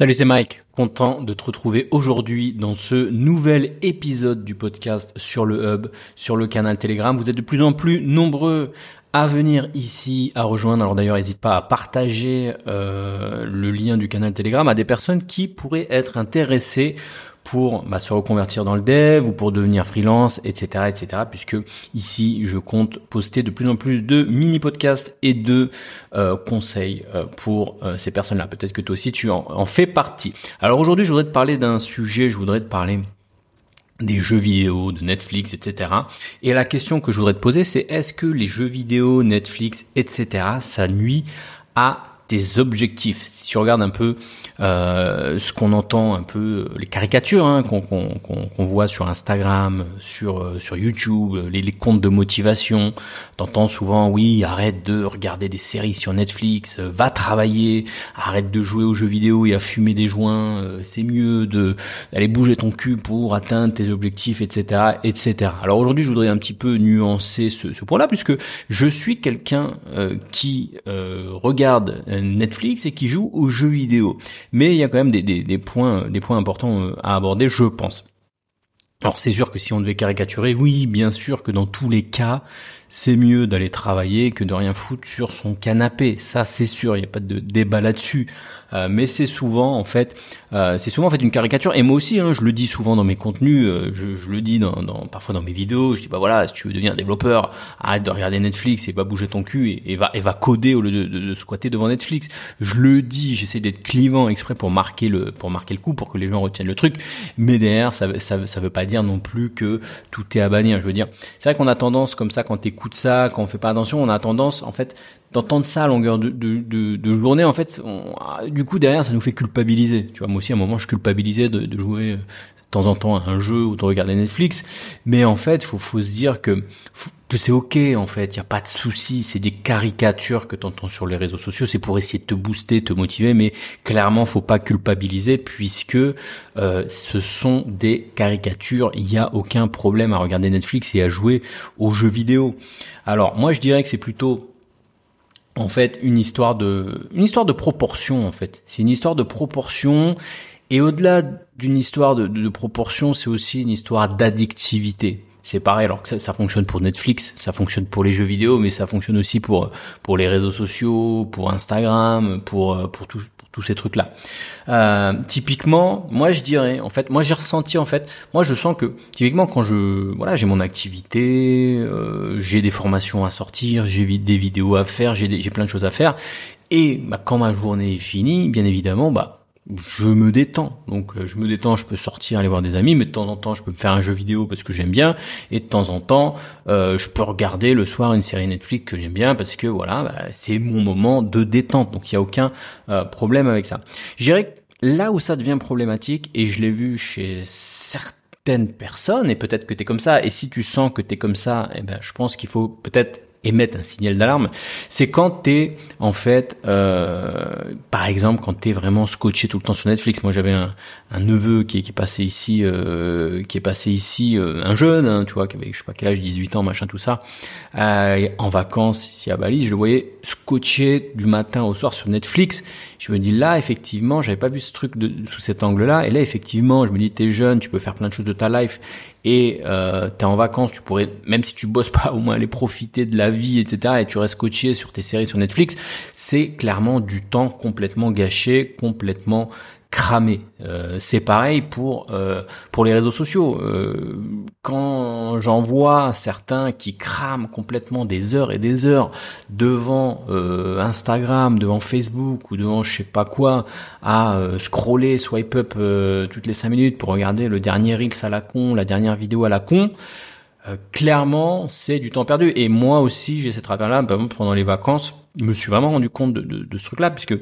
Salut, c'est Mike. Content de te retrouver aujourd'hui dans ce nouvel épisode du podcast sur le hub, sur le canal Telegram. Vous êtes de plus en plus nombreux à venir ici, à rejoindre. Alors d'ailleurs, n'hésite pas à partager euh, le lien du canal Telegram à des personnes qui pourraient être intéressées pour bah, se reconvertir dans le dev ou pour devenir freelance, etc., etc. Puisque ici, je compte poster de plus en plus de mini podcasts et de euh, conseils euh, pour euh, ces personnes-là. Peut-être que toi aussi tu en, en fais partie. Alors aujourd'hui, je voudrais te parler d'un sujet. Je voudrais te parler des jeux vidéo, de Netflix, etc. Et la question que je voudrais te poser, c'est est-ce que les jeux vidéo, Netflix, etc., ça nuit à tes objectifs Si tu regardes un peu euh, ce qu'on entend un peu, les caricatures hein, qu'on voit sur Instagram, sur euh, sur YouTube, les, les comptes de motivation. T'entends souvent, oui, arrête de regarder des séries sur Netflix, euh, va travailler, arrête de jouer aux jeux vidéo et à fumer des joints. c'est mieux de d'aller bouger ton cul pour atteindre tes objectifs, etc., etc. Alors aujourd'hui, je voudrais un petit peu nuancer ce, ce point-là, puisque je suis quelqu'un qui regarde Netflix et qui joue aux jeux vidéo. Mais il y a quand même des, des, points, des points importants euh, à aborder, je pense. Alors c'est sûr que si on devait caricaturer, oui, bien sûr que dans tous les cas, c'est mieux d'aller travailler que de rien foutre sur son canapé. Ça, c'est sûr, il n'y a pas de débat là-dessus. Euh, mais c'est souvent, en fait, euh, c'est souvent en fait une caricature. Et moi aussi, hein, je le dis souvent dans mes contenus, euh, je, je, le dis dans, dans, parfois dans mes vidéos. Je dis bah voilà, si tu veux devenir développeur, arrête de regarder Netflix et va bouger ton cul et, va et va coder au lieu de, de, de, squatter devant Netflix. Je le dis, j'essaie d'être clivant exprès pour marquer le pour marquer le coup, pour que les gens retiennent le truc. Mais derrière, ça ça, ça veut pas dire non plus que tout est à bannir. Je veux dire, c'est vrai qu'on a tendance comme ça quand t'es écoute ça, quand on fait pas attention, on a tendance en fait d'entendre ça à longueur de, de, de, journée. En fait, du coup derrière ça nous fait culpabiliser. Tu vois, moi aussi à un moment je culpabilisais de, de jouer euh, de temps en temps à un jeu ou de regarder Netflix, mais en fait faut faut se dire que que c'est ok en fait, il y a pas de souci, c'est des caricatures que tu entends sur les réseaux sociaux, c'est pour essayer de te booster, te motiver, mais clairement faut pas culpabiliser puisque euh, ce sont des caricatures, il y a aucun problème à regarder Netflix et à jouer aux jeux vidéo. Alors moi je dirais que c'est plutôt en fait une histoire de une histoire de proportion en fait. C'est une histoire de proportion. Et au-delà d'une histoire de proportion, c'est aussi une histoire d'addictivité c'est pareil alors que ça, ça, fonctionne pour Netflix, ça fonctionne pour les jeux vidéo, mais ça fonctionne aussi pour pour les réseaux sociaux, pour Instagram, pour pour tout, pour tous ces trucs là. Euh, typiquement, moi je dirais en fait, moi j'ai ressenti en fait, moi je sens que typiquement quand je voilà j'ai mon activité, euh, j'ai des formations à sortir, j'ai des vidéos à faire, j'ai j'ai plein de choses à faire et bah, quand ma journée est finie, bien évidemment bah je me détends. Donc euh, je me détends, je peux sortir, aller voir des amis, mais de temps en temps je peux me faire un jeu vidéo parce que j'aime bien, et de temps en temps euh, je peux regarder le soir une série Netflix que j'aime bien parce que voilà, bah, c'est mon moment de détente. Donc il y a aucun euh, problème avec ça. Je dirais là où ça devient problématique, et je l'ai vu chez certaines personnes, et peut-être que tu es comme ça, et si tu sens que tu es comme ça, eh ben, je pense qu'il faut peut-être émettre un signal d'alarme, c'est quand t'es en fait, euh, par exemple, quand t'es vraiment scotché tout le temps sur Netflix. Moi, j'avais un, un, neveu qui, qui est passé ici, euh, qui est passé ici, euh, un jeune, hein, tu vois, qui avait je sais pas quel âge, 18 ans, machin, tout ça, euh, en vacances ici à Bali. Je le voyais scotché du matin au soir sur Netflix. Je me dis là, effectivement, j'avais pas vu ce truc de, sous cet angle-là. Et là, effectivement, je me dis, t'es jeune, tu peux faire plein de choses de ta life et euh, t'es en vacances, tu pourrais, même si tu bosses pas, au moins aller profiter de la vie, etc. Et tu restes coaché sur tes séries sur Netflix, c'est clairement du temps complètement gâché, complètement cramé. Euh, c'est pareil pour euh, pour les réseaux sociaux. Euh, quand j'en vois certains qui crament complètement des heures et des heures devant Instagram, devant Facebook ou devant je sais pas quoi, à scroller, swipe up toutes les cinq minutes pour regarder le dernier X à la con, la dernière vidéo à la con. clairement, c'est du temps perdu. Et moi aussi, j'ai cette travers-là. Pendant les vacances, je me suis vraiment rendu compte de, de, de ce truc-là, puisque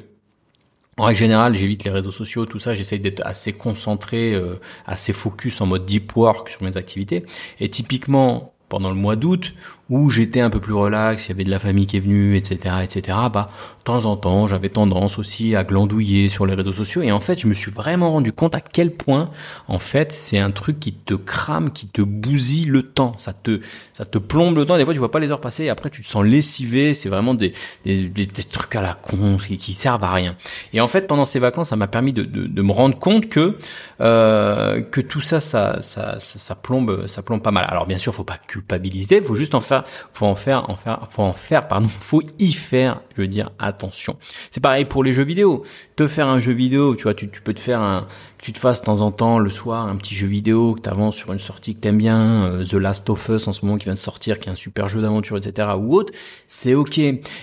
en règle générale, j'évite les réseaux sociaux, tout ça. J'essaye d'être assez concentré, euh, assez focus en mode deep work sur mes activités. Et typiquement, pendant le mois d'août où j'étais un peu plus relax, il y avait de la famille qui est venue, etc., etc. Bah, de temps en temps, j'avais tendance aussi à glandouiller sur les réseaux sociaux. Et en fait, je me suis vraiment rendu compte à quel point, en fait, c'est un truc qui te crame, qui te bousille le temps. Ça te, ça te plombe le temps. Des fois, tu vois pas les heures passer. Et après, tu te sens lessivé. C'est vraiment des, des, trucs à la con qui, qui, servent à rien. Et en fait, pendant ces vacances, ça m'a permis de, de, de, me rendre compte que euh, que tout ça, ça, ça, ça, ça plombe, ça plombe pas mal. Alors, bien sûr, faut pas culpabiliser. Faut juste en faire faut en faire, en faire, faut en faire, pardon, faut y faire, je veux dire, attention. C'est pareil pour les jeux vidéo. Te faire un jeu vidéo, tu vois, tu, tu peux te faire un, tu te fasses de temps en temps le soir un petit jeu vidéo, que tu avances sur une sortie que t'aimes bien, euh, The Last of Us en ce moment qui vient de sortir, qui est un super jeu d'aventure, etc. ou autre, c'est ok.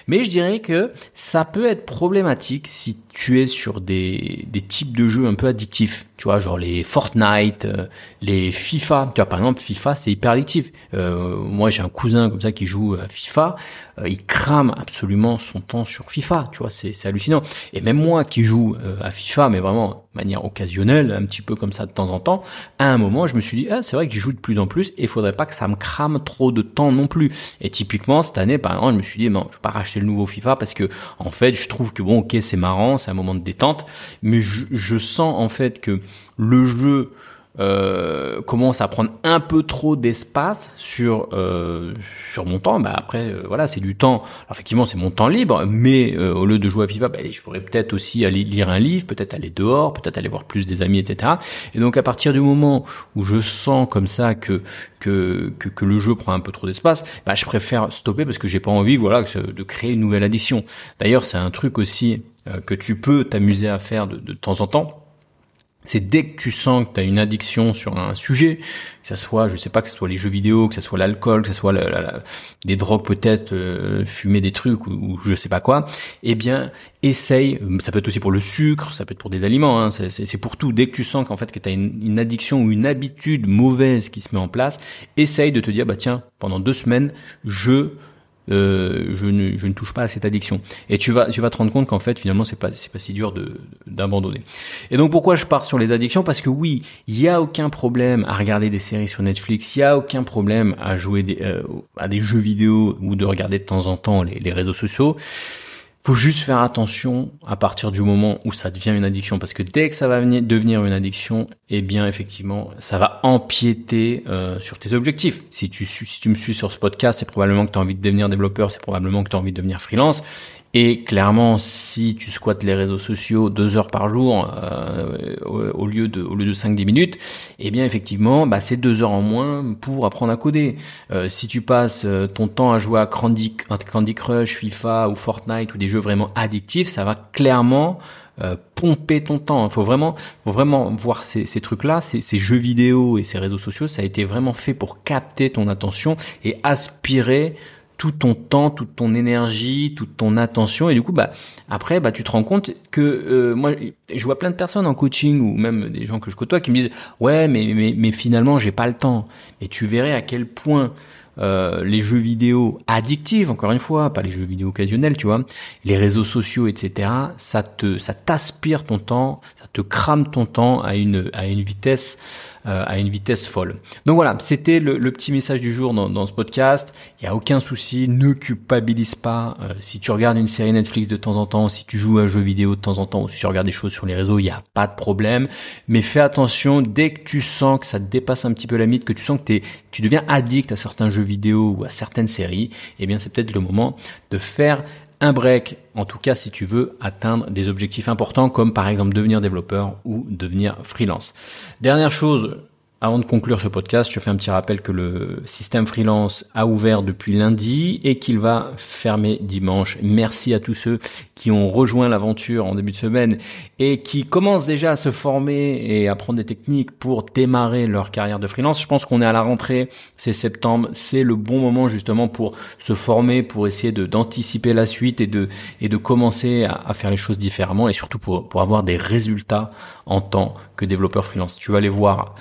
Mais je dirais que ça peut être problématique si tu es sur des, des types de jeux un peu addictifs. Tu vois, genre les Fortnite, euh, les FIFA. Tu vois, par exemple, FIFA, c'est hyper addictif. Euh, moi, j'ai un cousin comme ça qui joue à FIFA. Il crame absolument son temps sur FIFA. Tu vois, c'est hallucinant. Et même moi qui joue à FIFA, mais vraiment de manière occasionnelle, un petit peu comme ça de temps en temps, à un moment, je me suis dit, ah, c'est vrai que j'y joue de plus en plus et il faudrait pas que ça me crame trop de temps non plus. Et typiquement, cette année, par exemple, je me suis dit, non, je vais pas racheter le nouveau FIFA parce que, en fait, je trouve que bon, ok, c'est marrant, c'est un moment de détente, mais je, je sens en fait que le jeu euh, commence à prendre un peu trop d'espace sur euh, sur mon temps, bah après euh, voilà c'est du temps. effectivement c'est mon temps libre, mais euh, au lieu de jouer à FIFA, bah, je pourrais peut-être aussi aller lire un livre, peut-être aller dehors, peut-être aller voir plus des amis, etc. Et donc à partir du moment où je sens comme ça que que que, que le jeu prend un peu trop d'espace, bah je préfère stopper parce que j'ai pas envie voilà de créer une nouvelle addition. D'ailleurs c'est un truc aussi que tu peux t'amuser à faire de, de temps en temps c'est dès que tu sens que tu as une addiction sur un sujet, que ça soit, je sais pas, que ce soit les jeux vidéo, que ce soit l'alcool, que ce soit la, des drogues peut-être, euh, fumer des trucs ou, je sais pas quoi, eh bien, essaye, ça peut être aussi pour le sucre, ça peut être pour des aliments, hein, c'est pour tout. Dès que tu sens qu'en fait que tu as une, une, addiction ou une habitude mauvaise qui se met en place, essaye de te dire, bah tiens, pendant deux semaines, je euh, je, ne, touche pas à cette addiction. Et tu vas, tu te rendre compte qu'en fait, finalement, c'est pas, c'est pas si dur de, d'abandonner. Et donc, pourquoi je pars sur les addictions? Parce que oui, il y a aucun problème à regarder des séries sur Netflix, il y a aucun problème à jouer euh, à des jeux vidéo ou de regarder de temps en temps les réseaux sociaux faut juste faire attention à partir du moment où ça devient une addiction, parce que dès que ça va venir, devenir une addiction, eh bien effectivement, ça va empiéter euh, sur tes objectifs. Si tu, si tu me suis sur ce podcast, c'est probablement que tu as envie de devenir développeur, c'est probablement que tu as envie de devenir freelance. Et clairement, si tu squattes les réseaux sociaux deux heures par jour euh, au, lieu de au lieu de 5-10 minutes, eh bien effectivement, bah, c'est deux heures en moins pour apprendre à coder. Euh, si tu passes euh, ton temps à jouer à Candy, Crush, FIFA ou Fortnite ou des jeux vraiment addictifs, ça va clairement euh, pomper ton temps. Il faut vraiment, faut vraiment voir ces, ces trucs-là, ces, ces, jeux vidéo et ces réseaux sociaux. Ça a été vraiment fait pour capter ton attention et aspirer tout ton temps, toute ton énergie, toute ton attention et du coup bah après bah tu te rends compte que euh, moi je vois plein de personnes en coaching ou même des gens que je côtoie qui me disent ouais mais mais, mais finalement j'ai pas le temps et tu verrais à quel point euh, les jeux vidéo addictifs, encore une fois, pas les jeux vidéo occasionnels, tu vois, les réseaux sociaux, etc. Ça te, ça t'aspire ton temps, ça te crame ton temps à une, à une vitesse euh, à une vitesse folle. Donc voilà, c'était le, petit message du jour dans, dans ce podcast. Il y a aucun souci, ne culpabilise pas. Euh, si tu regardes une série Netflix de temps en temps, si tu joues à un jeu vidéo de temps en temps, ou si tu regardes des choses sur les réseaux, il n'y a pas de problème. Mais fais attention, dès que tu sens que ça dépasse un petit peu la mythe, que tu sens que es, tu deviens addict à certains jeux vidéo ou à certaines séries, eh bien c'est peut-être le moment de faire un break, en tout cas si tu veux atteindre des objectifs importants comme par exemple devenir développeur ou devenir freelance. Dernière chose, avant de conclure ce podcast, je fais un petit rappel que le système freelance a ouvert depuis lundi et qu'il va fermer dimanche. Merci à tous ceux qui ont rejoint l'aventure en début de semaine et qui commencent déjà à se former et à prendre des techniques pour démarrer leur carrière de freelance. Je pense qu'on est à la rentrée, c'est septembre, c'est le bon moment justement pour se former, pour essayer d'anticiper la suite et de et de commencer à, faire les choses différemment et surtout pour pour avoir des résultats en tant que développeur freelance. Tu vas aller voir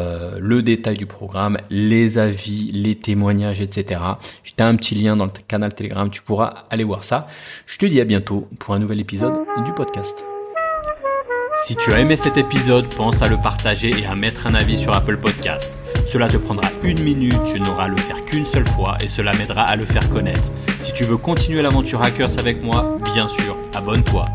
euh, le détail du programme, les avis, les témoignages, etc. J'ai un petit lien dans le canal Telegram, tu pourras aller voir ça. Je te dis à bientôt pour un nouvel épisode du podcast. Si tu as aimé cet épisode, pense à le partager et à mettre un avis sur Apple Podcast. Cela te prendra une minute, tu n'auras à le faire qu'une seule fois et cela m'aidera à le faire connaître. Si tu veux continuer l'aventure Hackers avec moi, bien sûr, abonne-toi.